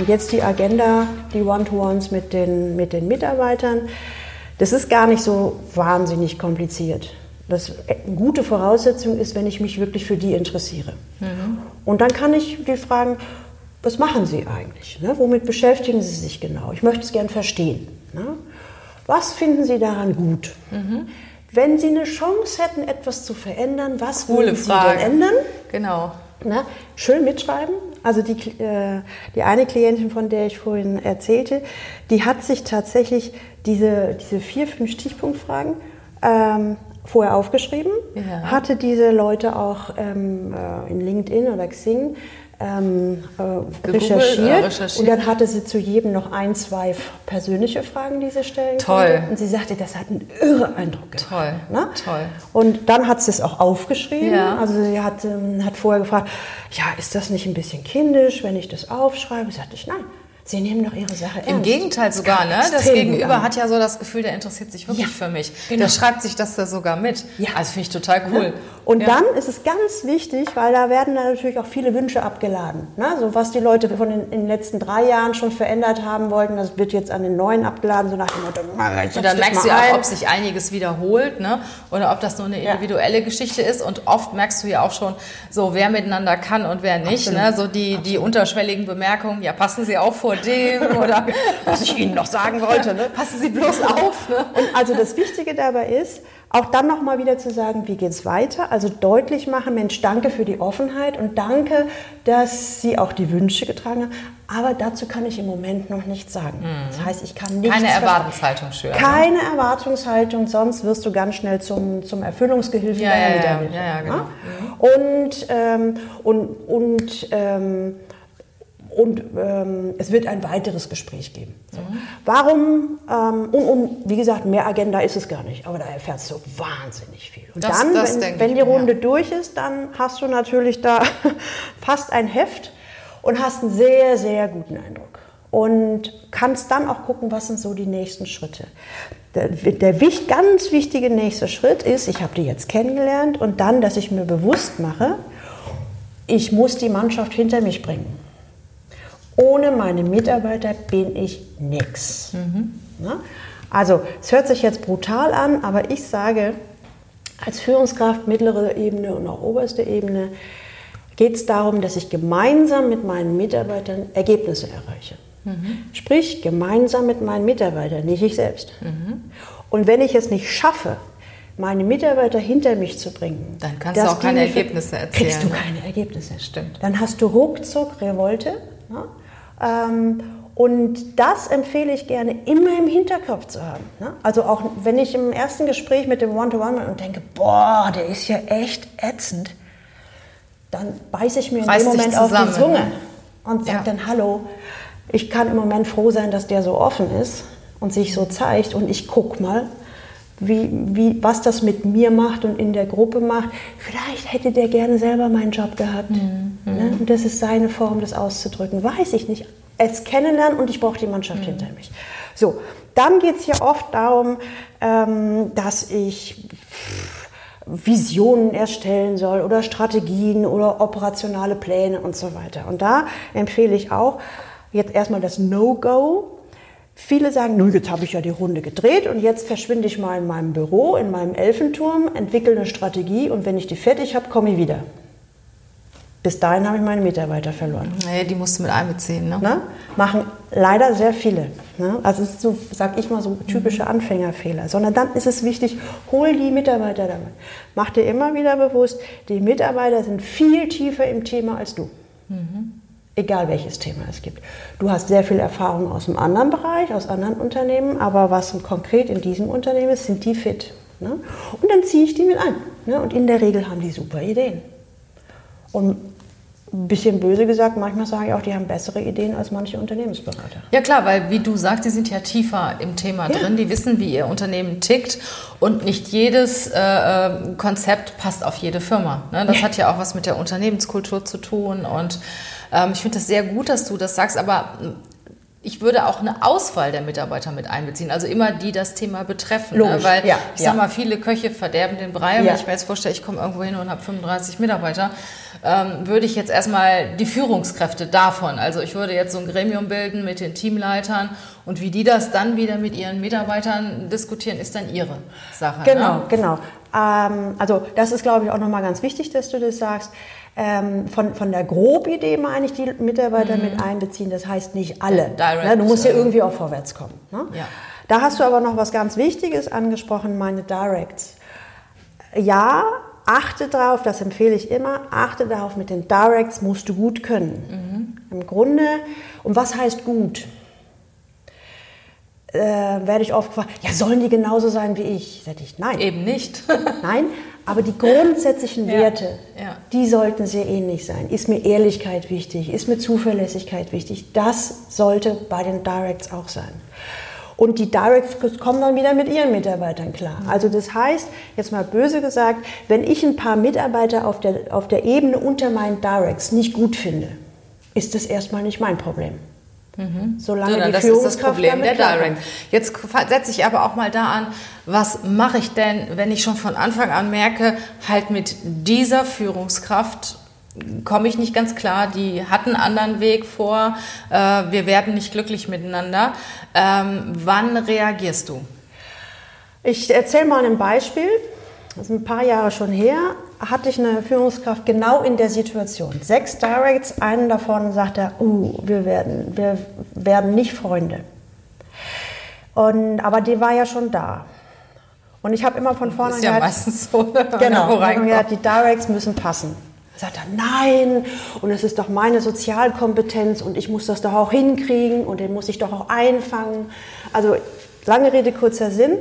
Und jetzt die Agenda, die One-to-Ones mit den, mit den Mitarbeitern. Das ist gar nicht so wahnsinnig kompliziert. Das eine gute Voraussetzung ist, wenn ich mich wirklich für die interessiere. Mhm. Und dann kann ich die fragen, was machen Sie eigentlich? Ne? Womit beschäftigen Sie sich genau? Ich möchte es gern verstehen. Ne? Was finden Sie daran gut? Mhm. Wenn Sie eine Chance hätten, etwas zu verändern, was Coole würden Sie Frage. denn ändern? Genau. Ne? Schön mitschreiben. Also die, äh, die eine Klientin, von der ich vorhin erzählte, die hat sich tatsächlich diese, diese vier, fünf Stichpunktfragen ähm, vorher aufgeschrieben, Ja. hatte diese Leute auch ähm, äh, in LinkedIn oder Xing ähm, äh, recherchiert, äh, recherchiert. und dann hatte sie zu jedem noch ein, zwei persönliche Fragen, die sie stellen Toll. konnte. Und sie sagte, das hat einen irre Eindruck gemacht. Toll, Ne? toll. Und dann hat sie es auch aufgeschrieben. Ja. Also sie hat, ähm, hat vorher gefragt, ja, ist das nicht ein bisschen kindisch, wenn ich das aufschreibe? Sagte ich, nein, Sie nehmen doch Ihre Sache ernst. Im Gegenteil sogar, ne? Das Gegenüber an. hat ja so das Gefühl, der interessiert sich wirklich Ja, für mich. genau. Der schreibt sich das da sogar mit. Ja. Also finde ich total cool. Und ja. dann ist es ganz wichtig, weil da werden dann natürlich auch viele Wünsche abgeladen. Ne? So was die Leute von den, in den letzten drei Jahren schon verändert haben wollten, das wird jetzt an den neuen abgeladen, so nach dem Motto, "Na, jetzt Und setz dann merkst du ja auch, ein." ob sich einiges wiederholt, ne? Oder ob das nur eine Ja. individuelle Geschichte ist. Und oft merkst du ja auch schon, so wer miteinander kann und wer nicht. Absolut. Ne? So die, die unterschwelligen Bemerkungen, ja, passen Sie auf vor dem oder was ich Ihnen noch sagen wollte. Ne? passen Sie bloß auf. Ne? Und also das Wichtige dabei ist, auch dann nochmal wieder zu sagen, wie geht's weiter? Also deutlich machen, Mensch, danke für die Offenheit und danke, dass Sie auch die Wünsche getragen haben. Aber dazu kann ich im Moment noch nichts sagen. Das heißt, ich kann nichts Keine. Erwartungshaltung schüren. Keine Erwartungshaltung, sonst wirst du ganz schnell zum, zum Erfüllungsgehilfen Ja, deiner ja. Mitarbeiter, Ja, ja, genau. ne? Und, ähm, und, und, ähm, und ähm, es wird ein weiteres Gespräch geben. So. Warum, ähm, und, und wie gesagt, mehr Agenda ist es gar nicht, aber da erfährst du wahnsinnig viel. Und Das- dann, das wenn, wenn die mir, ja. Runde durch ist, dann hast du natürlich da fast ein Heft und hast einen sehr, sehr guten Eindruck. Und kannst dann auch gucken, was sind so die nächsten Schritte. Der, der wich- ganz wichtige nächste Schritt ist, ich habe die jetzt kennengelernt und dann, dass ich mir bewusst mache, ich muss die Mannschaft hinter mich bringen. Ohne meine Mitarbeiter bin ich nix. Ne? Also, es hört sich jetzt brutal an, aber ich sage, als Führungskraft mittlere Ebene und auch oberste Ebene geht es darum, dass ich gemeinsam mit meinen Mitarbeitern Ergebnisse erreiche. Sprich, gemeinsam mit meinen Mitarbeitern, nicht ich selbst. Und wenn ich es nicht schaffe, meine Mitarbeiter hinter mich zu bringen, Dann kannst du auch keine Ergebnisse Kriegst du erzielen, ne? keine Ergebnisse. Stimmt. Dann hast du ruckzuck Revolte. Ne? Ähm, und das empfehle ich gerne immer im Hinterkopf zu haben. Ne? Also auch wenn ich im ersten Gespräch mit dem One-to-One bin und denke, boah, der ist ja echt ätzend, dann beiße ich mir in Reiß dem Moment auf zusammen, die Zunge und sage Ja. dann, hallo, ich kann im Moment froh sein, dass der so offen ist und sich so zeigt und ich guck mal, wie, wie, was das mit mir macht und in der Gruppe macht. Vielleicht hätte der gerne selber meinen Job gehabt. Mhm. Ne? Und das ist seine Form, das auszudrücken. Weiß ich nicht. Es kennenlernen und ich brauche die Mhm. Mannschaft hinter mich. So, dann geht es hier oft darum, ähm, dass ich Visionen erstellen soll oder Strategien oder operationale Pläne und so weiter. Und da empfehle ich auch jetzt erstmal das No-Go. Viele sagen, nun, jetzt habe ich ja die Runde gedreht und jetzt verschwinde ich mal in meinem Büro, in meinem Elfenturm, entwickle eine Strategie und wenn ich die fertig habe, komme ich wieder. Bis dahin habe ich meine Mitarbeiter verloren. Nee, die musst du mit einbeziehen, ne? Ne? Machen leider sehr viele. Ne? Also es ist so, sag ich mal, so typische Anfängerfehler. Sondern dann ist es wichtig, hol die Mitarbeiter damit. Mach dir immer wieder bewusst, die Mitarbeiter sind viel tiefer im Thema als du. Egal welches Thema es gibt. Du hast sehr viel Erfahrung aus einem anderen Bereich, aus anderen Unternehmen, aber was konkret in diesem Unternehmen ist, sind die fit. Ne? Und dann ziehe ich die mit ein. Ne? Und in der Regel haben die super Ideen. Und ein bisschen böse gesagt, manchmal sage ich auch, die haben bessere Ideen als manche Unternehmensberater. Ja klar, weil wie du sagst, die sind ja tiefer im Thema ja. drin, die wissen, wie ihr Unternehmen tickt und nicht jedes äh, äh Konzept passt auf jede Firma. Ne? Das ja. hat ja auch was mit der Unternehmenskultur zu tun und ähm, ich finde das sehr gut, dass du das sagst, aber ich würde auch eine Auswahl der Mitarbeiter mit einbeziehen, also immer die das Thema betreffen. Ne? Logisch, ne? Weil ja, ich sag mal, viele Köche verderben den Brei. Ja. Wenn ich mir jetzt vorstelle, ich komme irgendwo hin und habe 35 Mitarbeiter, ähm, würde ich jetzt erstmal die Führungskräfte davon, also ich würde jetzt so ein Gremium bilden mit den Teamleitern und wie die das dann wieder mit ihren Mitarbeitern diskutieren, ist dann ihre Sache. Genau, ne? genau. Ähm, also das ist, glaube ich, auch nochmal ganz wichtig, dass du das sagst. Ähm, von, von der Grobidee meine ich die Mitarbeiter mhm. mit einbeziehen. Das heißt nicht alle. Ja, ne? Du musst ja irgendwie auch vorwärts kommen. Ne? Ja. Da hast du aber noch was ganz Wichtiges angesprochen, meine Directs. Ja, achte darauf, das empfehle ich immer, achte darauf, mit den Directs musst du gut können. Mhm. Im Grunde, und was heißt gut? Äh, werde ich oft gefragt, ja, sollen die genauso sein wie ich? Sag ich, nein. Eben nicht. nein, aber die grundsätzlichen Werte, ja, ja. die sollten sehr ähnlich sein. Ist mir Ehrlichkeit wichtig? Ist mir Zuverlässigkeit wichtig? Das sollte bei den Directs auch sein. Und die Directs kommen dann wieder mit ihren Mitarbeitern klar. Also das heißt, jetzt mal böse gesagt, wenn ich ein paar Mitarbeiter auf der, auf der Ebene unter meinen Directs nicht gut finde, ist das erstmal nicht mein Problem. Mhm. Solange so, die das ist das Problem der Direct. Jetzt setze ich aber auch mal da an, was mache ich denn, wenn ich schon von Anfang an merke, halt mit dieser Führungskraft komme ich nicht ganz klar, die hat einen anderen Weg vor, äh, wir werden nicht glücklich miteinander. Ähm, wann reagierst du? Ich erzähle mal ein Beispiel. Das ist ein paar Jahre schon her hatte ich eine Führungskraft genau in der Situation. Sechs Directs, einen davon sagt er, uh, wir werden, wir werden nicht Freunde. Und, aber die war ja schon da. Und ich habe immer von vorne ist ja gesagt, meistens so, ne, genau, gesagt, die Directs müssen passen. Sagt er, nein, und es ist doch meine Sozialkompetenz und ich muss das doch auch hinkriegen und den muss ich doch auch einfangen. Also lange Rede, kurzer Sinn.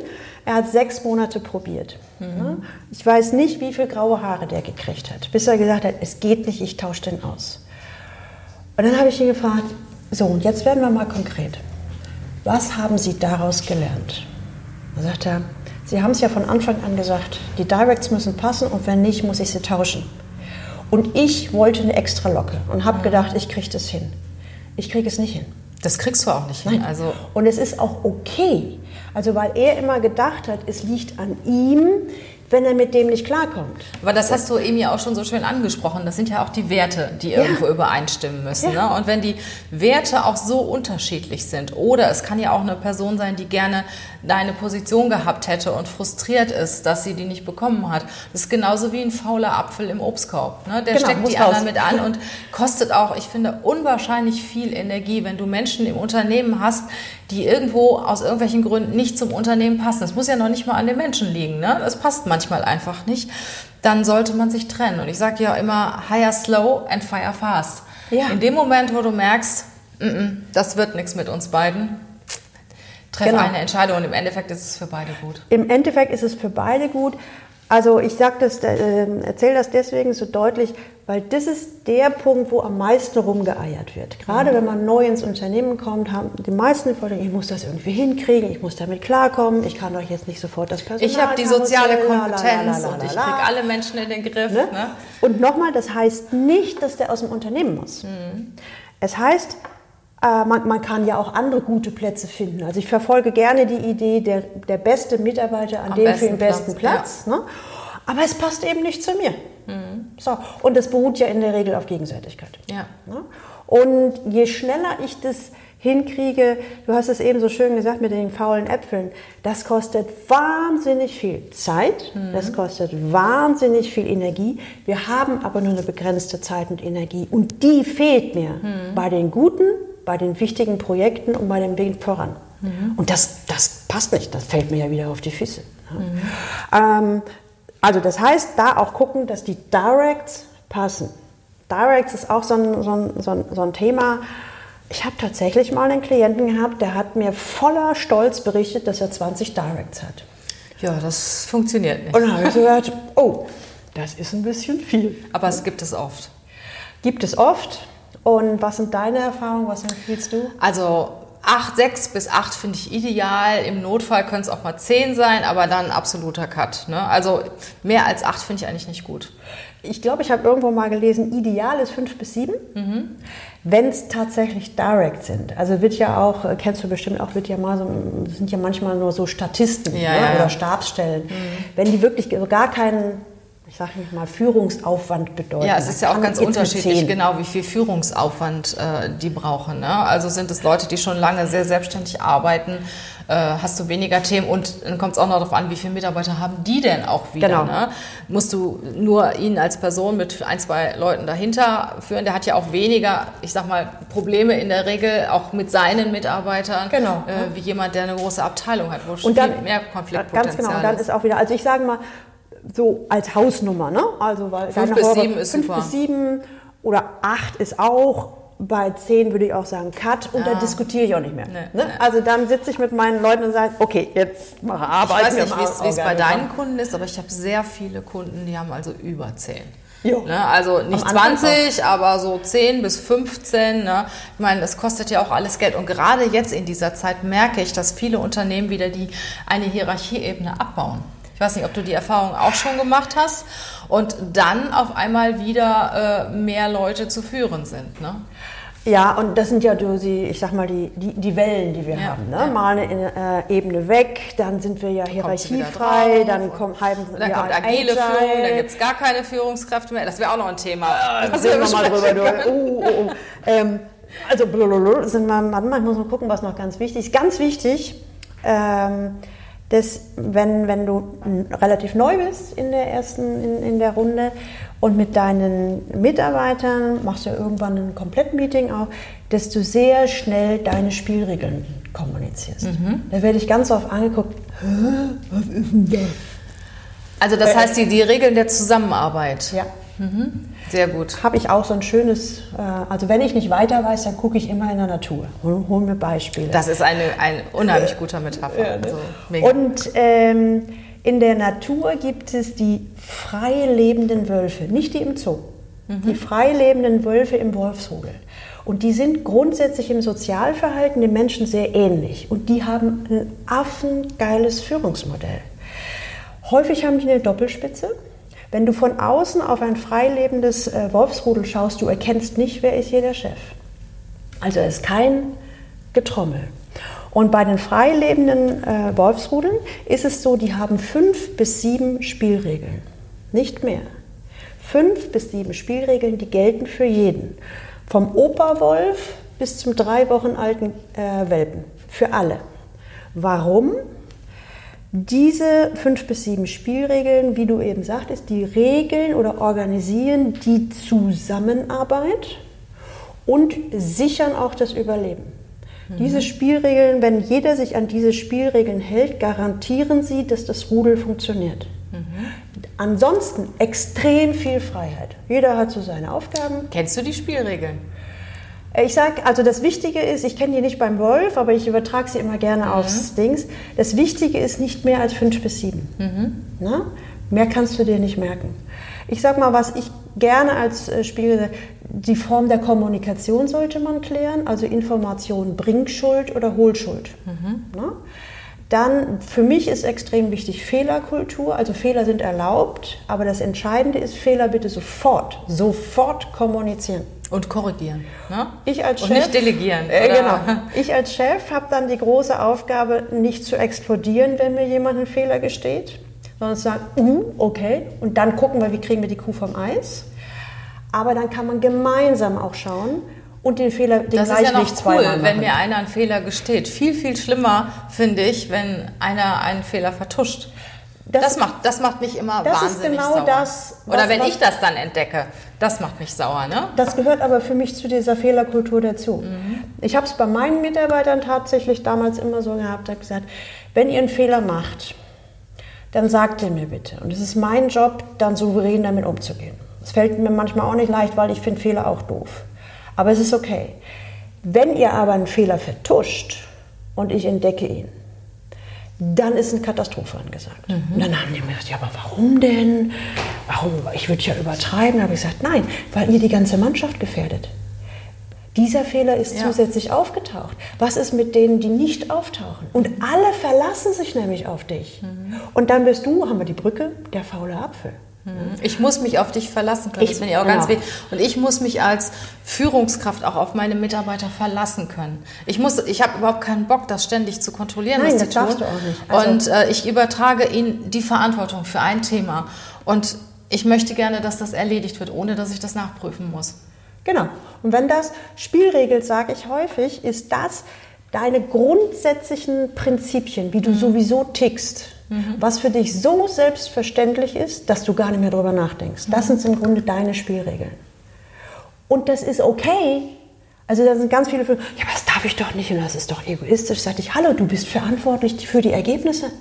Er hat sechs Monate probiert. Mhm. Ich weiß nicht, wie viele graue Haare der gekriegt hat, bis er gesagt hat, es geht nicht, ich tausche den aus. Und dann habe ich ihn gefragt, so, und jetzt werden wir mal konkret. Was haben Sie daraus gelernt? Da sagt er, Sie haben es ja von Anfang an gesagt, die Directs müssen passen und wenn nicht, muss ich sie tauschen. Und ich wollte eine extra Locke und habe mhm. gedacht, ich kriege das hin. Ich kriege es nicht hin. Das kriegst du auch nicht hin. Nein. Also und es ist auch okay. Also weil er immer gedacht hat, es liegt an ihm, wenn er mit dem nicht klarkommt. Aber das hast du eben ja auch schon so schön angesprochen. Das sind ja auch die Werte, die ja. irgendwo übereinstimmen müssen. Ja. Ne? Und wenn die Werte auch so unterschiedlich sind, oder es kann ja auch eine Person sein, die gerne deine Position gehabt hätte und frustriert ist, dass sie die nicht bekommen hat. Das ist genauso wie ein fauler Apfel im Obstkorb. Ne? Der genau, steckt die anderen mit an und kostet auch, ich finde, unwahrscheinlich viel Energie, wenn du Menschen im Unternehmen hast, die irgendwo aus irgendwelchen Gründen nicht zum Unternehmen passen. Das muss ja noch nicht mal an den Menschen liegen. Ne? Das passt manchmal einfach nicht. Dann sollte man sich trennen. Und ich sage ja immer, hire slow and fire fast. Ja. In dem Moment, wo du merkst, mm -mm, das wird nichts mit uns beiden, treffe genau. eine Entscheidung und im Endeffekt ist es für beide gut. Im Endeffekt ist es für beide gut. Also ich sage das, äh, erzähle das deswegen so deutlich, weil das ist der Punkt, wo am meisten rumgeeiert wird. Gerade mhm. wenn man neu ins Unternehmen kommt, haben die meisten Vorstellungen, ich muss das irgendwie hinkriegen, ich muss damit klarkommen, ich kann doch jetzt nicht sofort das Personal. Ich habe die soziale Kompetenz und ich kriege alle Menschen in den Griff. Ne? Ne? Und nochmal, das heißt nicht, dass der aus dem Unternehmen muss. Mhm. Es heißt, äh, man, man, kann ja auch andere gute Plätze finden. Also ich verfolge gerne die Idee, der, der beste Mitarbeiter an Am dem für den besten Platz. Platz ja. ne? Aber es passt eben nicht zu mir. Mhm. So. Und das beruht ja in der Regel auf Gegenseitigkeit. Ja. Ne? Und je schneller ich das hinkriege, du hast es eben so schön gesagt mit den faulen Äpfeln, das kostet wahnsinnig viel Zeit, mhm. das kostet wahnsinnig viel Energie. Wir haben aber nur eine begrenzte Zeit und Energie und die fehlt mir mhm. bei den guten bei den wichtigen Projekten und bei dem Weg voran. Mhm. Und das, das passt nicht, das fällt mir ja wieder auf die Füße. Mhm. Ähm, also das heißt, da auch gucken, dass die Directs passen. Directs ist auch so ein, so ein, so ein, so ein Thema. Ich habe tatsächlich mal einen Klienten gehabt, der hat mir voller Stolz berichtet, dass er 20 Directs hat. Ja, das funktioniert nicht. Und dann habe ich so gedacht, oh, das ist ein bisschen viel. Aber es gibt es oft. Gibt es oft. Und was sind deine Erfahrungen? Was empfiehlst du? Also 8, 6 bis 8 finde ich ideal. Im Notfall können es auch mal 10 sein, aber dann absoluter Cut. Ne? Also mehr als 8 finde ich eigentlich nicht gut. Ich glaube, ich habe irgendwo mal gelesen, ideal ist 5 bis 7. Mhm. Wenn es tatsächlich direct sind. Also wird ja auch, kennst du bestimmt auch, wird ja mal so, sind ja manchmal nur so Statisten Ja, ne? ja, oder Stabsstellen. Wenn die wirklich gar keinen, ich sage nicht mal, Führungsaufwand bedeuten. Ja, es ist ja auch ganz unterschiedlich, 10. genau, wie viel Führungsaufwand äh, die brauchen. Ne? Also sind es Leute, die schon lange sehr selbstständig arbeiten, äh, hast du weniger Themen und dann kommt es auch noch darauf an, wie viele Mitarbeiter haben die denn auch wieder. Genau. Ne? Musst du nur ihn als Person mit ein, zwei Leuten dahinter führen, der hat ja auch weniger, ich sag mal, Probleme in der Regel auch mit seinen Mitarbeitern, Genau. äh, wie jemand, der eine große Abteilung hat, wo Und viel dann, mehr Konfliktpotenzial Ganz genau, und dann ist auch wieder, also ich sage mal, so als Hausnummer, ne? Also weil Fünf bis sieben ist fünf super. bis sieben oder acht ist auch. Bei zehn würde ich auch sagen Cut und da diskutiere ich auch nicht mehr. Nee, ne? nee. Also dann sitze ich mit meinen Leuten und sage, okay, jetzt mache Arbeit. Ich weiß nicht, wie es- bei deinen Kunden ist, aber ich habe sehr viele Kunden, die haben also über 10. Jo. Ne? Also nicht Am Anfang 20, aber so 10 bis 15. Ne? Ich meine, es kostet ja auch alles Geld. Und gerade jetzt in dieser Zeit merke ich, dass viele Unternehmen wieder die eine Hierarchieebene abbauen. Ich weiß nicht, ob du die Erfahrung auch schon gemacht hast und dann auf einmal wieder äh, mehr Leute zu führen sind. Ne? Ja, und das sind ja so die, ich sag mal, die, die, die Wellen, die wir Ja, haben. Ne? ja. Mal eine äh, Ebene weg, dann sind wir ja hierarchiefrei, dann kommt halben dann kommt agile Führung, dann gibt es gar keine Führungskräfte mehr. Das wäre auch noch ein Thema. Da sehen wir mal drüber durch. Oh, oh, oh. Ähm, also sind wir, warte mal, ich muss mal gucken, was noch ganz wichtig ist. Ganz wichtig, ähm, dass wenn, wenn du relativ neu bist in der ersten, in, in der Runde und mit deinen Mitarbeitern machst du irgendwann ein Komplettmeeting auch, dass du sehr schnell deine Spielregeln kommunizierst. Da werde ich ganz oft angeguckt, "Hä, was ist denn das? Also das heißt, die, die Regeln der Zusammenarbeit. Ja. Sehr gut. habe ich auch so ein schönes, äh, also wenn ich nicht weiter weiß, dann gucke ich immer in der Natur. Hol, hol mir Beispiele. Das ist eine, ein unheimlich guter Metapher. also, mega. ne? Und ähm, in der Natur gibt es die frei lebenden Wölfe, nicht die im Zoo, die frei lebenden Wölfe im Wolfsrudel. Und die sind grundsätzlich im Sozialverhalten den Menschen sehr ähnlich. Und die haben ein affengeiles Führungsmodell. Häufig haben die eine Doppelspitze. Wenn du von außen auf ein freilebendes äh, Wolfsrudel schaust, du erkennst nicht, wer ist hier der Chef. Also es ist kein Getrommel. Und bei den freilebenden äh, Wolfsrudeln ist es so, die haben fünf bis sieben Spielregeln. Nicht mehr. Fünf bis sieben Spielregeln, die gelten für jeden. Vom Opa-Wolf bis zum drei Wochen alten äh, Welpen. Für alle. Warum? Diese fünf bis sieben Spielregeln, wie du eben sagtest, die regeln oder organisieren die Zusammenarbeit und sichern auch das Überleben. Diese Spielregeln, wenn jeder sich an diese Spielregeln hält, garantieren sie, dass das Rudel funktioniert. Ansonsten extrem viel Freiheit. Jeder hat so seine Aufgaben. Kennst du die Spielregeln? Ich sag, also das Wichtige ist, ich kenne die nicht beim Wolf, aber ich übertrage sie immer gerne aufs Dings. Das Wichtige ist nicht mehr als fünf bis sieben. Na? Mehr kannst du dir nicht merken. Ich sag mal, was ich gerne als äh, Spiel, die Form der Kommunikation sollte man klären, also Information Bringschuld oder Hohlschuld. Na? Dann für mich ist extrem wichtig Fehlerkultur, also Fehler sind erlaubt, aber das Entscheidende ist Fehler bitte sofort, sofort kommunizieren. Und korrigieren. Ne? Ich als Und Chef, nicht delegieren. Äh, genau. Ich als Chef habe dann die große Aufgabe, nicht zu explodieren, wenn mir jemand einen Fehler gesteht, sondern zu sagen, uh, okay, und dann gucken wir, wie kriegen wir die Kuh vom Eis. Aber dann kann man gemeinsam auch schauen und den Fehler, den Das ist gleich ja noch nicht cool, wenn mir einer einen Fehler gesteht. Viel, viel schlimmer finde ich, wenn einer einen Fehler vertuscht. Das, Das- macht, das macht mich immer das ist wahnsinnig genau sauer. das, Oder wenn ich das dann entdecke, das macht mich sauer. Ne? Das gehört aber für mich zu dieser Fehlerkultur dazu. Ich habe es bei meinen Mitarbeitern tatsächlich damals immer so gehabt, habe gesagt, wenn ihr einen Fehler macht, dann sagt ihr mir bitte. Und es ist mein Job, dann souverän damit umzugehen. Es fällt mir manchmal auch nicht leicht, weil ich finde Fehler auch doof. Aber es ist okay. Wenn ihr aber einen Fehler vertuscht und ich entdecke ihn, dann ist eine Katastrophe angesagt. Mhm. Und dann haben die mir gesagt, ja, aber warum denn? Warum? Ich würde ja übertreiben. Da habe ich gesagt, nein, weil ihr die ganze Mannschaft gefährdet. Dieser Fehler ist ja. zusätzlich aufgetaucht. Was ist mit denen, die nicht auftauchen? Und alle verlassen sich nämlich auf dich. Mhm. Und dann bist du, haben wir die Brücke, der faule Apfel. Mhm. Ich muss mich auf dich verlassen können. Ich, das finde ich auch ganz genau. wichtig. Und ich muss mich als Führungskraft auch auf meine Mitarbeiter verlassen können. Ich muss, ich habe überhaupt keinen Bock, das ständig zu kontrollieren, Nein, was das darfst du auch nicht. Also und äh, ich übertrage ihnen die Verantwortung für ein Thema. Und ich möchte gerne, dass das erledigt wird, ohne dass ich das nachprüfen muss. Genau. Und wenn das Spielregel, sage ich häufig, ist das deine grundsätzlichen Prinzipien, wie du mhm. sowieso tickst, mhm. was für dich so selbstverständlich ist, dass du gar nicht mehr darüber nachdenkst. Das mhm. sind im Grunde deine Spielregeln. Und das ist okay. Also da sind ganz viele, ja, aber das darf ich doch nicht und das ist doch egoistisch. Sag ich, hallo, du bist verantwortlich für die Ergebnisse.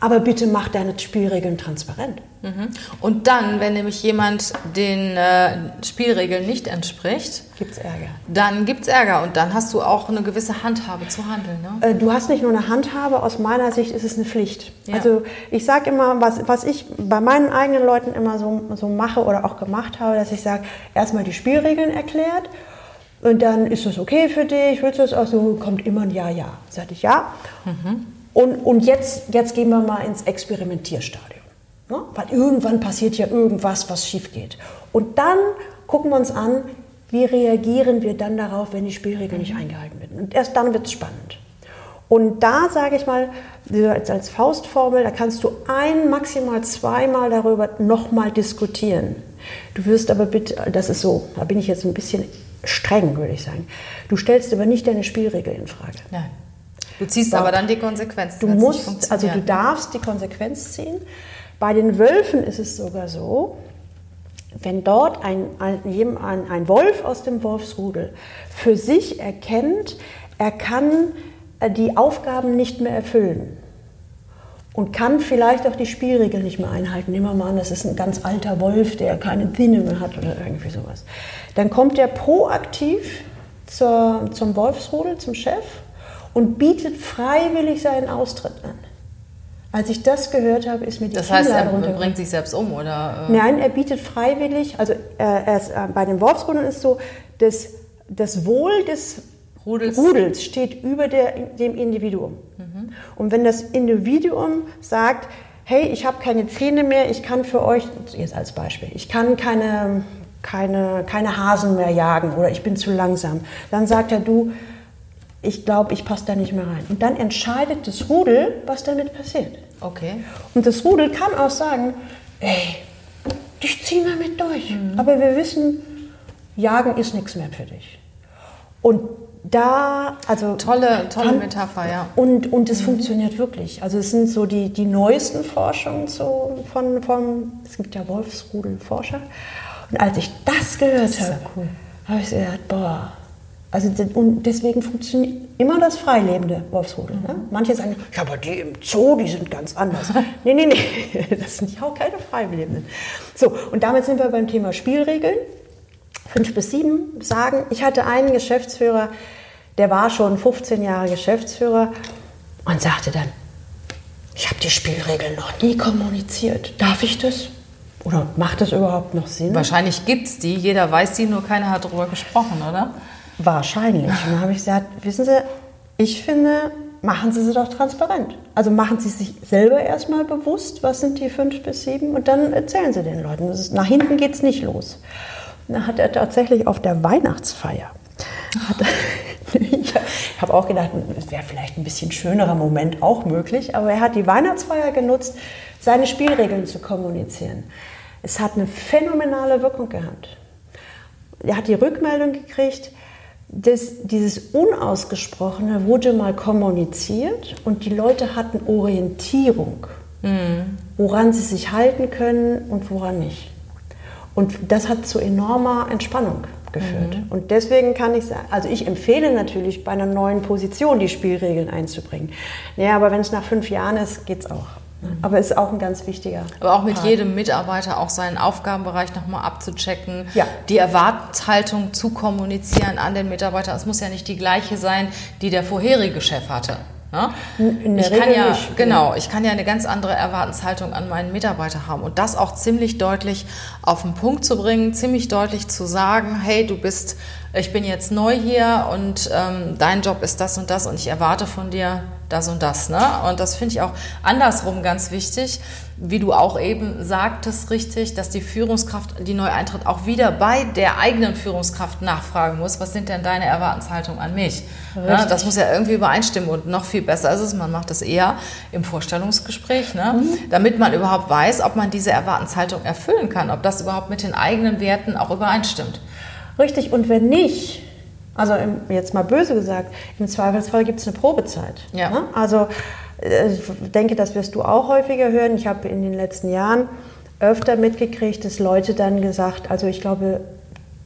Aber bitte mach deine Spielregeln transparent. Mhm. Und dann, wenn nämlich jemand den äh, Spielregeln nicht entspricht, gibt es Ärger. Dann gibt es Ärger und dann hast du auch eine gewisse Handhabe zu handeln. Ne? Äh, du hast nicht nur eine Handhabe, aus meiner Sicht ist es eine Pflicht. Ja. Also ich sage immer, was, was ich bei meinen eigenen Leuten immer so, so mache oder auch gemacht habe, dass ich sage, erstmal die Spielregeln erklärt und dann ist das okay für dich, willst du das auch so, kommt immer ein Ja, Ja. Sag ich ja. Mhm. Und, und jetzt, jetzt gehen wir mal ins Experimentierstadion. Ne? Weil irgendwann passiert ja irgendwas, was schief geht. Und dann gucken wir uns an, wie reagieren wir dann darauf, wenn die Spielregeln nicht eingehalten werden. Und erst dann wird es spannend. Und da sage ich mal, als Faustformel, da kannst du ein, maximal zweimal darüber nochmal diskutieren. Du wirst aber bitte, das ist so, da bin ich jetzt ein bisschen streng, würde ich sagen. Du stellst aber nicht deine Spielregeln in Frage. Nein. Du ziehst aber dann die Konsequenz. Du musst, also du darfst die Konsequenz ziehen. Bei den Wölfen ist es sogar so, wenn dort ein, ein, ein Wolf aus dem Wolfsrudel für sich erkennt, er kann äh, die Aufgaben nicht mehr erfüllen und kann vielleicht auch die Spielregeln nicht mehr einhalten. Nehmen wir mal an, das ist ein ganz alter Wolf, der keine Sinne mehr hat oder irgendwie sowas. Dann kommt er proaktiv zur, zum Wolfsrudel, zum Chef und bietet freiwillig seinen Austritt an. Als ich das gehört habe, ist mir die Das heißt, er bringt sich selbst um, oder? Äh? Nein, er bietet freiwillig, also äh, ist, äh, bei den Wolfsrudeln ist so, das, das Wohl des Rudels. Rudels steht über der, dem Individuum. Mhm. Und wenn das Individuum sagt, hey, ich habe keine Zähne mehr, ich kann für euch, jetzt als Beispiel, ich kann keine, keine, keine Hasen mehr jagen oder ich bin zu langsam, dann sagt er, du, ich glaube, ich passe da nicht mehr rein. Und dann entscheidet das Rudel, was damit passiert. Okay. Und das Rudel kann auch sagen, ey, dich ziehen wir mit durch. Mhm. Aber wir wissen, Jagen ist nichts mehr für dich. Und da, also. Tolle, tolle kann, Metapher, ja. Und, und es mhm. funktioniert wirklich. Also es sind so die, die neuesten Forschungen so von, von, es gibt ja Wolfsrudelforscher. Und als ich das gehört habe, ja cool. habe ich gesagt, boah, also und deswegen funktioniert immer das freilebende Wolfsrudel. Ne? Manche sagen, ja, aber die im Zoo, die sind ganz anders. nee, nee, nee, das sind ja auch keine Freilebenden. So, und damit sind wir beim Thema Spielregeln. Fünf bis sieben sagen, ich hatte einen Geschäftsführer, der war schon 15 Jahre Geschäftsführer und sagte dann, ich habe die Spielregeln noch nie kommuniziert. Darf ich das? Oder macht das überhaupt noch Sinn? Wahrscheinlich gibt es die, jeder weiß sie, nur keiner hat darüber gesprochen, oder? Wahrscheinlich. Und dann habe ich gesagt, wissen Sie, ich finde, machen Sie sie doch transparent. Also machen Sie sich selber erstmal bewusst, was sind die fünf bis sieben und dann erzählen Sie den Leuten. Ist, nach hinten geht es nicht los. Und dann hat er tatsächlich auf der Weihnachtsfeier, hat, ich habe auch gedacht, es wäre vielleicht ein bisschen schönerer Moment auch möglich, aber er hat die Weihnachtsfeier genutzt, seine Spielregeln zu kommunizieren. Es hat eine phänomenale Wirkung gehabt. Er hat die Rückmeldung gekriegt, das, dieses Unausgesprochene wurde mal kommuniziert und die Leute hatten Orientierung, mhm. woran sie sich halten können und woran nicht. Und das hat zu enormer Entspannung geführt. Mhm. Und deswegen kann ich sagen, also ich empfehle natürlich bei einer neuen Position die Spielregeln einzubringen. Ja, aber wenn es nach fünf Jahren ist, geht es auch. Aber ist auch ein ganz wichtiger. Aber auch mit Part. jedem Mitarbeiter auch seinen Aufgabenbereich nochmal abzuchecken, ja. die Erwartungshaltung zu kommunizieren an den Mitarbeiter. Es muss ja nicht die gleiche sein, die der vorherige Chef hatte. Ne? In der ich Regel kann ja, nicht. Genau, ich kann ja eine ganz andere Erwartenshaltung an meinen Mitarbeiter haben und das auch ziemlich deutlich auf den Punkt zu bringen, ziemlich deutlich zu sagen, hey, du bist, ich bin jetzt neu hier und ähm, dein Job ist das und das und ich erwarte von dir das und das. Ne? Und das finde ich auch andersrum ganz wichtig, wie du auch eben sagtest, richtig, dass die Führungskraft, die neu eintritt, auch wieder bei der eigenen Führungskraft nachfragen muss, was sind denn deine Erwartenshaltungen an mich? Ne? Das muss ja irgendwie übereinstimmen und noch viel besser ist es, man macht das eher im Vorstellungsgespräch, ne? Mhm. damit man überhaupt weiß, ob man diese Erwartenshaltung erfüllen kann, ob das überhaupt mit den eigenen Werten auch übereinstimmt. Richtig, und wenn nicht, also im, jetzt mal böse gesagt, im Zweifelsfall gibt es eine Probezeit. Ja. Ne? Also äh, ich denke, das wirst du auch häufiger hören. Ich habe in den letzten Jahren öfter mitgekriegt, dass Leute dann gesagt, also ich glaube,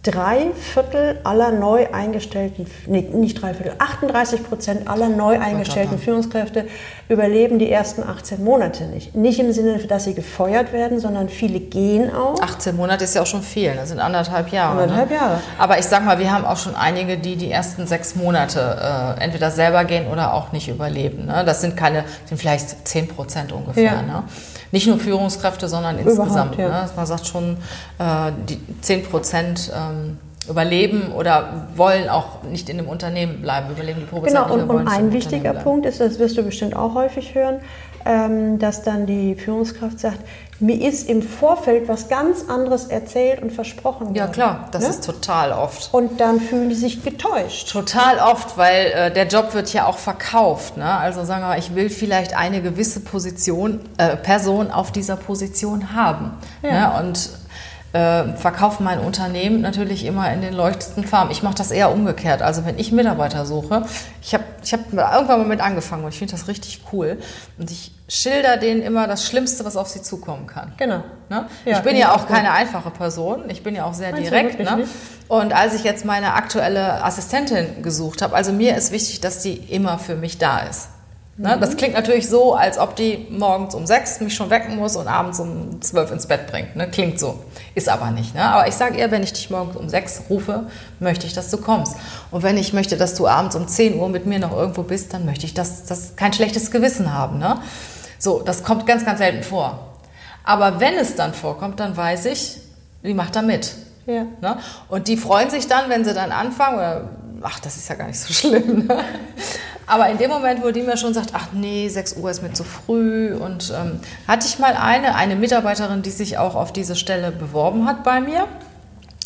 drei Viertel aller neu eingestellten, nee, nicht drei Viertel, 38 Prozent aller neu eingestellten Führungskräfte überleben die ersten 18 Monate nicht. Nicht im Sinne, dass sie gefeuert werden, sondern viele gehen auch. 18 Monate ist ja auch schon viel, das sind anderthalb Jahre. Ne? Anderthalb ne? Jahre. Aber ich sag mal, wir haben auch schon einige, die die ersten sechs Monate äh, entweder selber gehen oder auch nicht überleben. Ne? Das sind keine, sind vielleicht 10 Prozent ungefähr. Ja. Ne? Nicht nur Führungskräfte, sondern insgesamt. Ja. Ne? Man sagt schon, äh, die 10 Prozent ähm, überleben oder wollen auch nicht in dem Unternehmen bleiben, überleben die Probezeit Genau, und, und ein wichtiger Punkt ist, das wirst du bestimmt auch häufig hören, ähm, dass dann die Führungskraft sagt, mir ist im Vorfeld was ganz anderes erzählt und versprochen worden. Ja klar, das ne? ist total oft. Und dann fühlen die sich getäuscht. Total oft, weil äh, der Job wird ja auch verkauft. Ne? Also sagen wir mal, ich will vielleicht eine gewisse Position, äh, Person auf dieser Position haben. Ja. Ne? Und äh, verkaufe mein Unternehmen natürlich immer in den leuchtendsten Farben. Ich mache das eher umgekehrt. Also wenn ich Mitarbeiter suche, ich habe ich hab irgendwann mal mit angefangen und ich finde das richtig cool. Und ich schilder denen immer das Schlimmste, was auf sie zukommen kann. Genau. Ne? Ja, ich bin ja auch keine einfache Person. Ich bin ja auch sehr direkt. Ne? Und als ich jetzt meine aktuelle Assistentin gesucht habe, also mir ist wichtig, dass die immer für mich da ist. Ne? Das klingt natürlich so, als ob die morgens um sechs mich schon wecken muss und abends um zwölf ins Bett bringt. Ne? Klingt so. Ist aber nicht. Ne? Aber ich sage eher, wenn ich dich morgens um sechs rufe, möchte ich, dass du kommst. Und wenn ich möchte, dass du abends um zehn Uhr mit mir noch irgendwo bist, dann möchte ich, dass das kein schlechtes Gewissen haben. Ne? So, das kommt ganz, ganz selten vor. Aber wenn es dann vorkommt, dann weiß ich, wie macht er mit. Ja. Ne? Und die freuen sich dann, wenn sie dann anfangen, oder, ach, das ist ja gar nicht so schlimm. Ne? Aber in dem Moment, wo die mir schon sagt, ach nee, 6 Uhr ist mir zu früh und ähm, hatte ich mal eine, eine Mitarbeiterin, die sich auch auf diese Stelle beworben hat bei mir,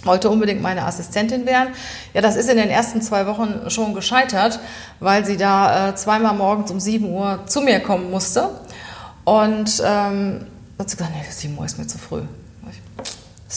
wollte unbedingt meine Assistentin werden. Ja, das ist in den ersten zwei Wochen schon gescheitert, weil sie da äh, zweimal morgens um 7 Uhr zu mir kommen musste. Und ähm, hat sie gesagt, nee, 7 Uhr ist mir zu früh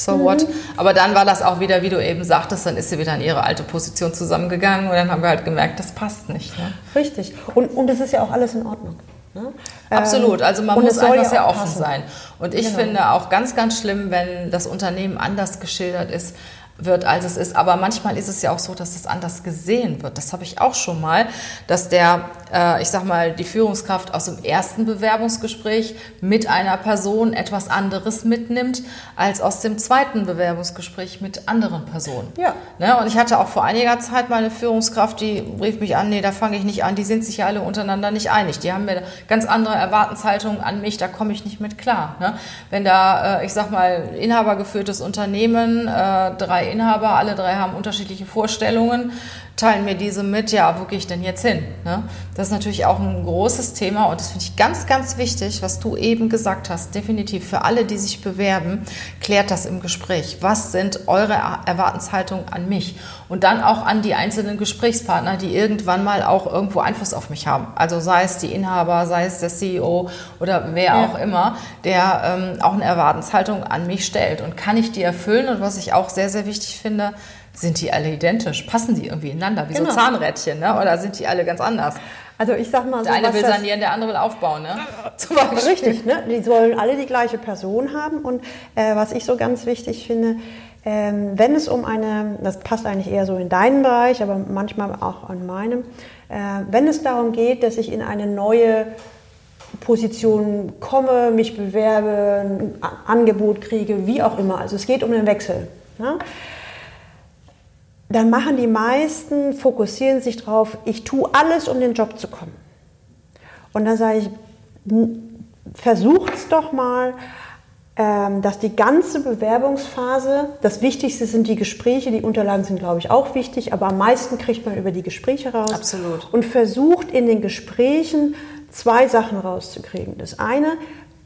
so mhm. what. Aber dann war das auch wieder, wie du eben sagtest, dann ist sie wieder in ihre alte Position zusammengegangen und dann haben wir halt gemerkt, das passt nicht. Ne? Richtig. Und, und das ist ja auch alles in Ordnung. Ne? Absolut, also man muss einfach sehr offen passen. sein. Und ich genau. finde auch ganz, ganz schlimm, wenn das Unternehmen anders geschildert ist, wird, als es ist. Aber manchmal ist es ja auch so, dass es anders gesehen wird. Das habe ich auch schon mal, dass der, äh, ich sag mal, die Führungskraft aus dem ersten Bewerbungsgespräch mit einer Person etwas anderes mitnimmt, als aus dem zweiten Bewerbungsgespräch mit anderen Personen. Ja. Ne? Und ich hatte auch vor einiger Zeit mal eine Führungskraft, die rief mich an, nee, da fange ich nicht an, die sind sich ja alle untereinander nicht einig. Die haben mir ganz andere Erwartenshaltungen an mich, da komme ich nicht mit klar. Ne? Wenn da, äh, ich sag mal, inhabergeführtes Unternehmen, äh, drei Inhaber, alle drei haben unterschiedliche Vorstellungen, teilen mir diese mit, ja, wo gehe ich denn jetzt hin? Ne? Das ist natürlich auch ein großes Thema und das finde ich ganz, ganz wichtig, was du eben gesagt hast. Definitiv für alle, die sich bewerben, klärt das im Gespräch. Was sind eure Erwartenshaltungen an mich? Und dann auch an die einzelnen Gesprächspartner, die irgendwann mal auch irgendwo Einfluss auf mich haben. Also sei es die Inhaber, sei es der CEO oder wer ja. auch immer, der ähm, auch eine Erwartenshaltung an mich stellt. Und kann ich die erfüllen? Und was ich auch sehr, sehr wichtig finde, sind die alle identisch? Passen die irgendwie ineinander, wie genau. so Zahnrädchen, ne? oder sind die alle ganz anders? Also ich sag mal so, Der eine will sanieren, der andere will aufbauen, ne? Zum Richtig, ne? Die sollen alle die gleiche Person haben. Und äh, was ich so ganz wichtig finde, ähm, wenn es um eine, das passt eigentlich eher so in deinen Bereich, aber manchmal auch an meinem, äh, wenn es darum geht, dass ich in eine neue Position komme, mich bewerbe, ein Angebot kriege, wie auch immer. Also es geht um den Wechsel. Ne? Dann machen die meisten, fokussieren sich darauf, ich tue alles, um den Job zu kommen. Und dann sage ich, versucht es doch mal, ähm, dass die ganze Bewerbungsphase, das Wichtigste sind die Gespräche, die Unterlagen sind, glaube ich, auch wichtig, aber am meisten kriegt man über die Gespräche raus. Absolut. Und versucht in den Gesprächen zwei Sachen rauszukriegen. Das eine,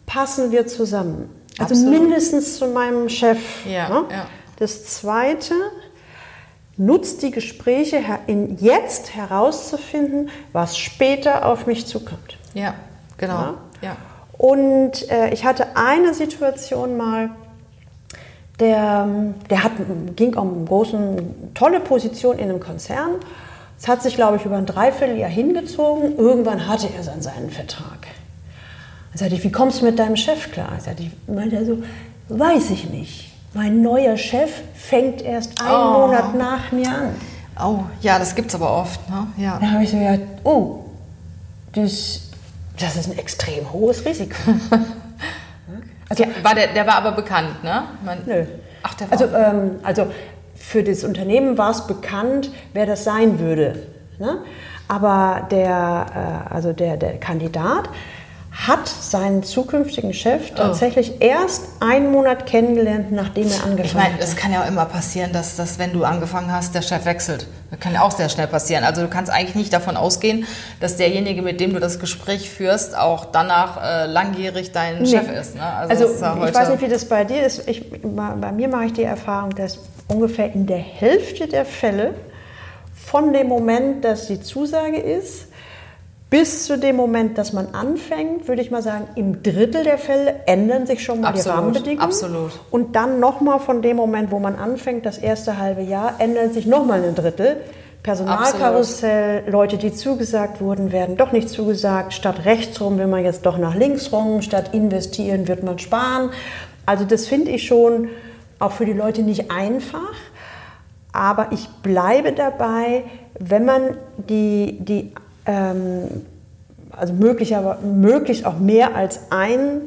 passen wir zusammen. Also Absolut. mindestens zu meinem Chef. Ja, ne? ja. Das zweite, nutzt die Gespräche in jetzt herauszufinden, was später auf mich zukommt. Ja, genau. Ja. Ja. Und äh, ich hatte eine Situation mal, der, der hat, ging um eine großen, tolle Position in einem Konzern. Es hat sich, glaube ich, über ein Dreivierteljahr hingezogen. Irgendwann hatte er dann seinen Vertrag. Dann sagte ich, wie kommst du mit deinem Chef klar? Sagte ich, meinte er so, weiß ich nicht. Mein neuer Chef fängt erst einen Oh. Monat nach mir an. Oh, ja, das gibt's aber oft. Ne? Ja. Da habe ich so gedacht, oh, das, das ist ein extrem hohes Risiko. Also, war der, der war aber bekannt, ne? Man, Nö. Ach, der war. Also, ähm, also für das Unternehmen war es bekannt, wer das sein würde. Ne? Aber der, äh, also der, der Kandidat hat seinen zukünftigen Chef tatsächlich erst einen Monat kennengelernt, nachdem er angefangen ich meine, hat. es kann ja auch immer passieren, dass, dass wenn du angefangen hast, der Chef wechselt. Das kann ja auch sehr schnell passieren. Also du kannst eigentlich nicht davon ausgehen, dass derjenige, mit dem du das Gespräch führst, auch danach äh, langjährig dein Chef ist. Ne? Also, das ist ja ich weiß nicht, wie das bei dir ist. Ich, bei mir mache ich die Erfahrung, dass ungefähr in der Hälfte der Fälle von dem Moment, dass die Zusage ist, bis zu dem Moment, dass man anfängt, würde ich mal sagen, im Drittel der Fälle ändern sich schon mal die Absolut, Rahmenbedingungen. absolut. Und dann nochmal von dem Moment, wo man anfängt, das erste halbe Jahr, ändert sich nochmal ein Drittel. Personalkarussell, Leute, die zugesagt wurden, werden doch nicht zugesagt. Statt rechts rum will man jetzt doch nach links rum. Statt investieren wird man sparen. Also das finde ich schon auch für die Leute nicht einfach. Aber ich bleibe dabei, wenn man die, die ähm, also möglich, aber möglichst auch mehr als ein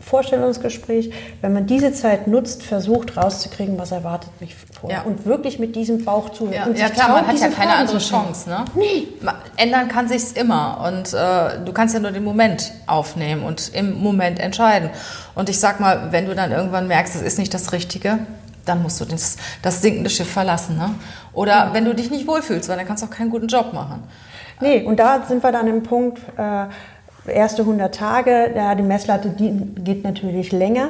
Vorstellungsgespräch, wenn man diese Zeit nutzt, versucht rauszukriegen, was erwartet mich vorher. Ja. Und wirklich mit diesem Bauch zuhören. Ja, und ja klar, man hat ja keine Fragen andere zu. Chance. Ne? Nee. Ändern kann sich's immer und äh, du kannst ja nur den Moment aufnehmen und im Moment entscheiden. Und ich sag mal, wenn du dann irgendwann merkst, es ist nicht das Richtige, dann musst du das, das sinkende Schiff verlassen. Ne? Oder wenn du dich nicht wohlfühlst, weil dann kannst du auch keinen guten Job machen. Nee, und da sind wir dann im Punkt, äh, erste 100 Tage, ja, die Messlatte die geht natürlich länger,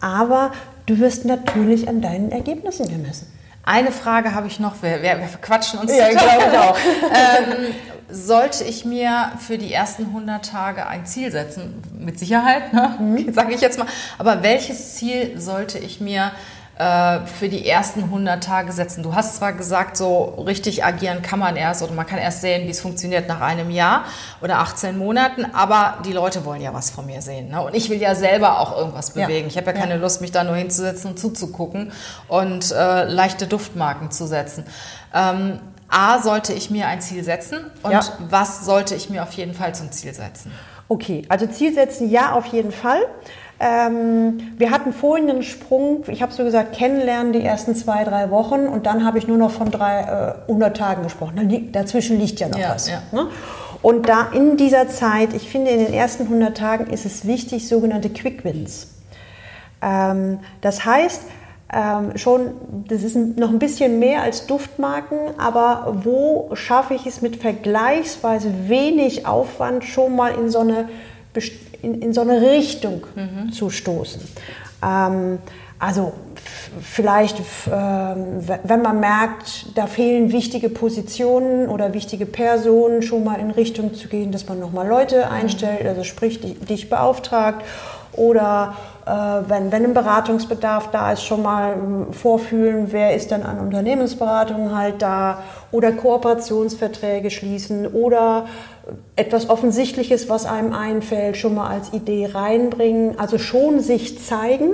aber du wirst natürlich an deinen Ergebnissen gemessen. Eine Frage habe ich noch, wir, wir, wir quatschen uns Ja, glaube ich auch. ähm, sollte ich mir für die ersten 100 Tage ein Ziel setzen? Mit Sicherheit, ne? Mhm. sage ich jetzt mal. Aber welches Ziel sollte ich mir äh, für die ersten 100 Tage setzen? Du hast zwar gesagt, so richtig agieren kann man erst oder man kann erst sehen, wie es funktioniert nach einem Jahr oder 18 Monaten, aber die Leute wollen ja was von mir sehen. Ne? Und ich will ja selber auch irgendwas Ja. bewegen. Ich habe ja keine Lust, mich da nur hinzusetzen und zuzugucken und äh, leichte Duftmarken zu setzen. Ähm, A, sollte ich mir ein Ziel setzen und Ja. was sollte ich mir auf jeden Fall zum Ziel setzen? Okay, also Ziel setzen, ja, auf jeden Fall. Ähm, wir hatten vorhin einen Sprung, ich habe so gesagt, kennenlernen die ersten zwei, drei Wochen und dann habe ich nur noch von drei, äh, 100 Tagen gesprochen. Dazwischen liegt ja noch Ja, was. ja. Ne? Und da in dieser Zeit, ich finde, in den ersten 100 Tagen ist es wichtig, sogenannte Quick Wins. Ähm, das heißt, ähm, schon, das ist noch ein bisschen mehr als Duftmarken, aber wo schaffe ich es mit vergleichsweise wenig Aufwand schon mal in so eine, in, in so eine Richtung zu stoßen? Ähm, also vielleicht, ähm, wenn man merkt, da fehlen wichtige Positionen oder wichtige Personen, schon mal in Richtung zu gehen, dass man nochmal Leute einstellt, also sprich dich, dich beauftragt oder wenn, wenn ein Beratungsbedarf da ist, schon mal ähm, vorfühlen, wer ist dann an Unternehmensberatungen halt da oder Kooperationsverträge schließen oder etwas Offensichtliches, was einem einfällt, schon mal als Idee reinbringen. Also schon sich zeigen.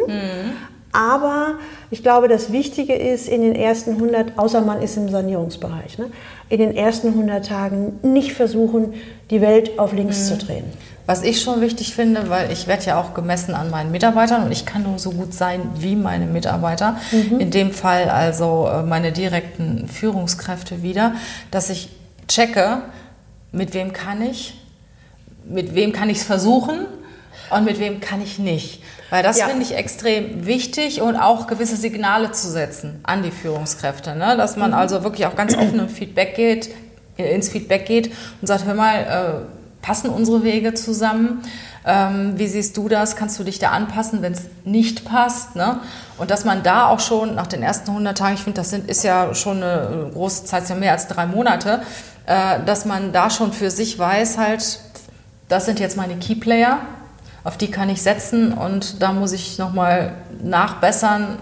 Aber ich glaube, das Wichtige ist, in den ersten 100, außer man ist im Sanierungsbereich, ne, in den ersten 100 Tagen nicht versuchen, die Welt auf links zu drehen. Was ich schon wichtig finde, weil ich werde ja auch gemessen an meinen Mitarbeitern und ich kann nur so gut sein wie meine Mitarbeiter. In dem Fall also äh, meine direkten Führungskräfte wieder, dass ich checke, mit wem kann ich, mit wem kann ich es versuchen und mit wem kann ich nicht. Weil das Ja. finde ich extrem wichtig und auch gewisse Signale zu setzen an die Führungskräfte. Ne? Dass Mhm. man also wirklich auch ganz offen im Feedback geht, ins Feedback geht und sagt, hör mal, äh, passen unsere Wege zusammen? Ähm, wie siehst du das? Kannst du dich da anpassen, wenn es nicht passt? Ne? Und dass man da auch schon nach den ersten 100 Tagen, ich finde, das sind, ist ja schon eine große Zeit, ja mehr als drei Monate, äh, dass man da schon für sich weiß, halt, das sind jetzt meine Keyplayer, auf die kann ich setzen und da muss ich nochmal nachbessern,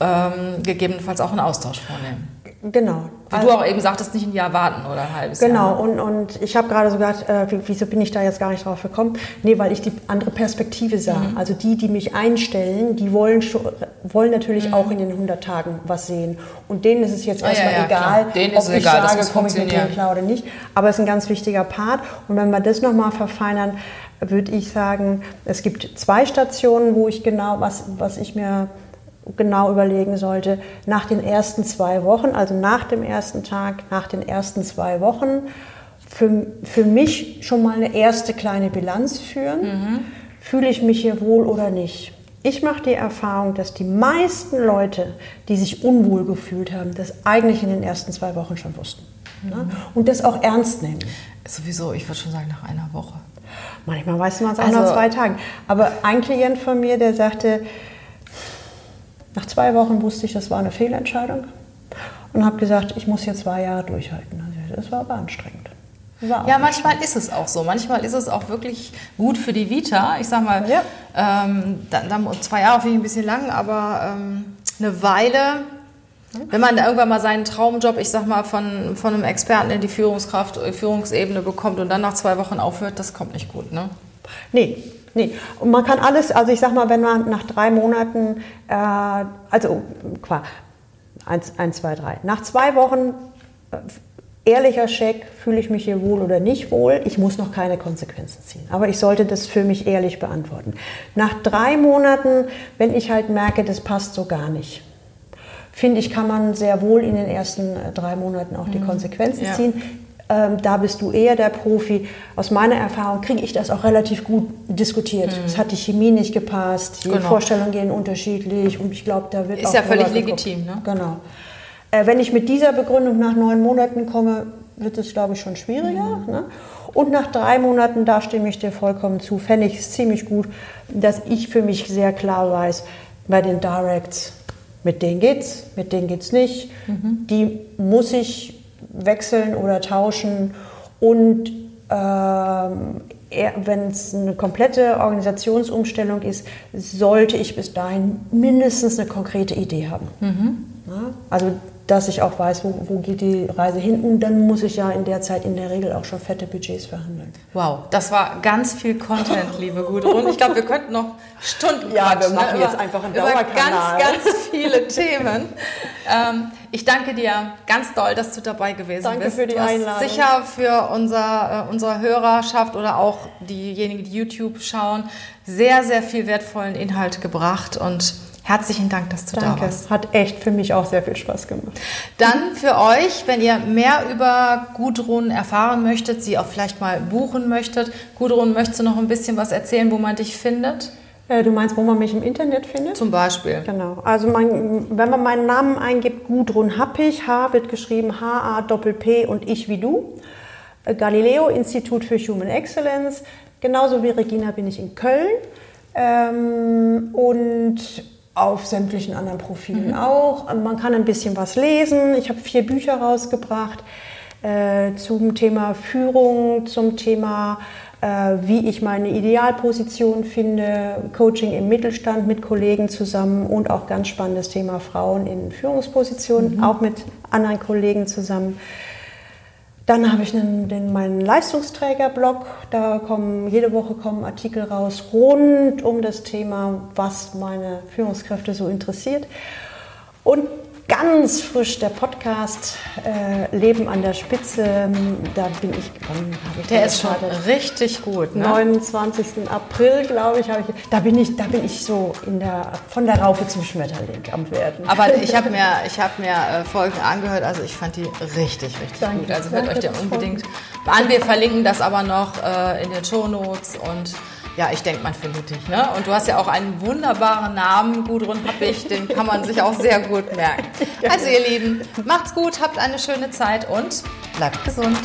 ähm, gegebenenfalls auch einen Austausch vornehmen. Genau. Wie du auch eben sagtest, nicht ein Jahr warten oder ein halbes Jahr. Genau, und, und ich habe gerade so gedacht, äh, wie- wieso bin ich da jetzt gar nicht drauf gekommen? Nee, weil ich die andere Perspektive sah. Mhm. Also die, die mich einstellen, die wollen, schon, wollen natürlich Mhm. auch in den 100 Tagen was sehen. Und denen ist es jetzt Ah, ja, erstmal ja, egal, klar. Denen ist ob es ich egal, das sage, komme ich mit denen klar oder nicht. Aber es ist ein ganz wichtiger Part. Und wenn wir das nochmal verfeinern, würde ich sagen, es gibt zwei Stationen, wo ich genau, was, was ich mir genau überlegen sollte, nach den ersten zwei Wochen, also nach dem ersten Tag, nach den ersten zwei Wochen, für, für mich schon mal eine erste kleine Bilanz führen. Fühle ich mich hier wohl oder nicht? Ich mache die Erfahrung, dass die meisten Leute, die sich unwohl gefühlt haben, das eigentlich in den ersten zwei Wochen schon wussten. Ne? Und das auch ernst nehmen. Sowieso, ich würde schon sagen, nach einer Woche. Manchmal weiß man es auch Also- nach zwei Tagen. Aber ein Klient von mir, der sagte, nach zwei Wochen wusste ich, das war eine Fehlentscheidung. Und habe gesagt, ich muss hier zwei Jahre durchhalten. Also, Das war aber anstrengend. War Ja, manchmal ist es auch so. Manchmal ist es auch wirklich gut für die Vita. Ich sag mal, Ja. ähm, dann, dann, zwei Jahre finde ich ein bisschen lang, aber ähm, eine Weile, wenn man irgendwann mal seinen Traumjob, ich sag mal, von, von einem Experten in die Führungskraft, Führungsebene bekommt und dann nach zwei Wochen aufhört, das kommt nicht gut, ne? Nee, nee. Und man kann alles, also ich sag mal, wenn man nach drei Monaten, äh, also qua, eins, eins, zwei, drei, nach zwei Wochen äh, ehrlicher Check, fühle ich mich hier wohl oder nicht wohl, ich muss noch keine Konsequenzen ziehen. Aber ich sollte das für mich ehrlich beantworten. Nach drei Monaten, wenn ich halt merke, das passt so gar nicht, finde ich, kann man sehr wohl in den ersten äh, drei Monaten auch die Konsequenzen Ja. ziehen. Ähm, da bist du eher der Profi. Aus meiner Erfahrung kriege ich das auch relativ gut diskutiert. Es hat die Chemie nicht gepasst, die Genau. Vorstellungen gehen unterschiedlich und ich glaube, da wird Ist auch ja völlig legitim, ne? Genau. Äh, wenn ich mit dieser Begründung nach neun Monaten komme, wird es, glaube ich, schon schwieriger. Mhm. Ne? Und nach drei Monaten, da stimme ich dir vollkommen zu, fände ich es ziemlich gut, dass ich für mich sehr klar weiß, bei den Directs, mit denen geht's, mit denen geht's nicht. Mhm. Die muss ich wechseln oder tauschen. Und ähm, wenn es eine komplette Organisationsumstellung ist, sollte ich bis dahin mindestens eine konkrete Idee haben. Ja, also, dass ich auch weiß, wo, wo geht die Reise hin. Und dann muss ich ja in der Zeit in der Regel auch schon fette Budgets verhandeln. Wow, das war ganz viel Content, liebe Gudrun. Ich glaube, wir könnten noch Stunden Ja, wir machen ne, jetzt über- einfach einen über Dauerkanal. ganz, ganz viele Themen. Ähm, ich danke dir ganz doll, dass du dabei gewesen Danke bist. für die Einladung. sicher für unser, äh, unsere Hörerschaft oder auch diejenigen, die YouTube schauen, sehr, sehr viel wertvollen Inhalt gebracht und herzlichen Dank, dass du da Danke. warst. Hat echt für mich auch sehr viel Spaß gemacht. Dann für euch, wenn ihr mehr über Gudrun erfahren möchtet, sie auch vielleicht mal buchen möchtet. Gudrun, möchtest du noch ein bisschen was erzählen, wo man dich findet? Äh, du meinst, wo man mich im Internet findet? Zum Beispiel. Genau. Also mein, wenn man meinen Namen eingibt, Gudrun Happig, H wird geschrieben H-A-P-P und ich wie du. Äh, Galileo Institut für Human Excellence. Genauso wie Regina bin ich in Köln. Ähm, und auf sämtlichen anderen Profilen auch. Man kann ein bisschen was lesen. Ich habe vier Bücher rausgebracht äh, zum Thema Führung, zum Thema äh, wie ich meine Idealposition finde, Coaching im Mittelstand mit Kollegen zusammen und auch ganz spannendes Thema Frauen in Führungspositionen, auch mit anderen Kollegen zusammen. Dann habe ich einen, den, meinen Leistungsträger-Blog. Da kommen jede Woche kommen Artikel raus rund um das Thema, was meine Führungskräfte so interessiert. Und ganz frisch der Podcast äh, Leben an der Spitze. Da bin ich. Wann habe ich Der ist schon richtig gut. Ne? 29. April, glaube ich, habe ich. Da bin ich, da bin ich so in der, von der Raupe zum Schmetterling am werden. Aber ich habe mir, ich hab mir äh, Folgen angehört, also ich fand die richtig, richtig Danke. gut. Also hört euch freut unbedingt an. Wir verlinken das aber noch äh, in den Shownotes und ja, ich denke, man findet dich. Ne? Und du hast ja auch einen wunderbaren Namen, Gudrun Happig, den kann man sich auch sehr gut merken. Also ihr Lieben, macht's gut, habt eine schöne Zeit und bleibt gesund.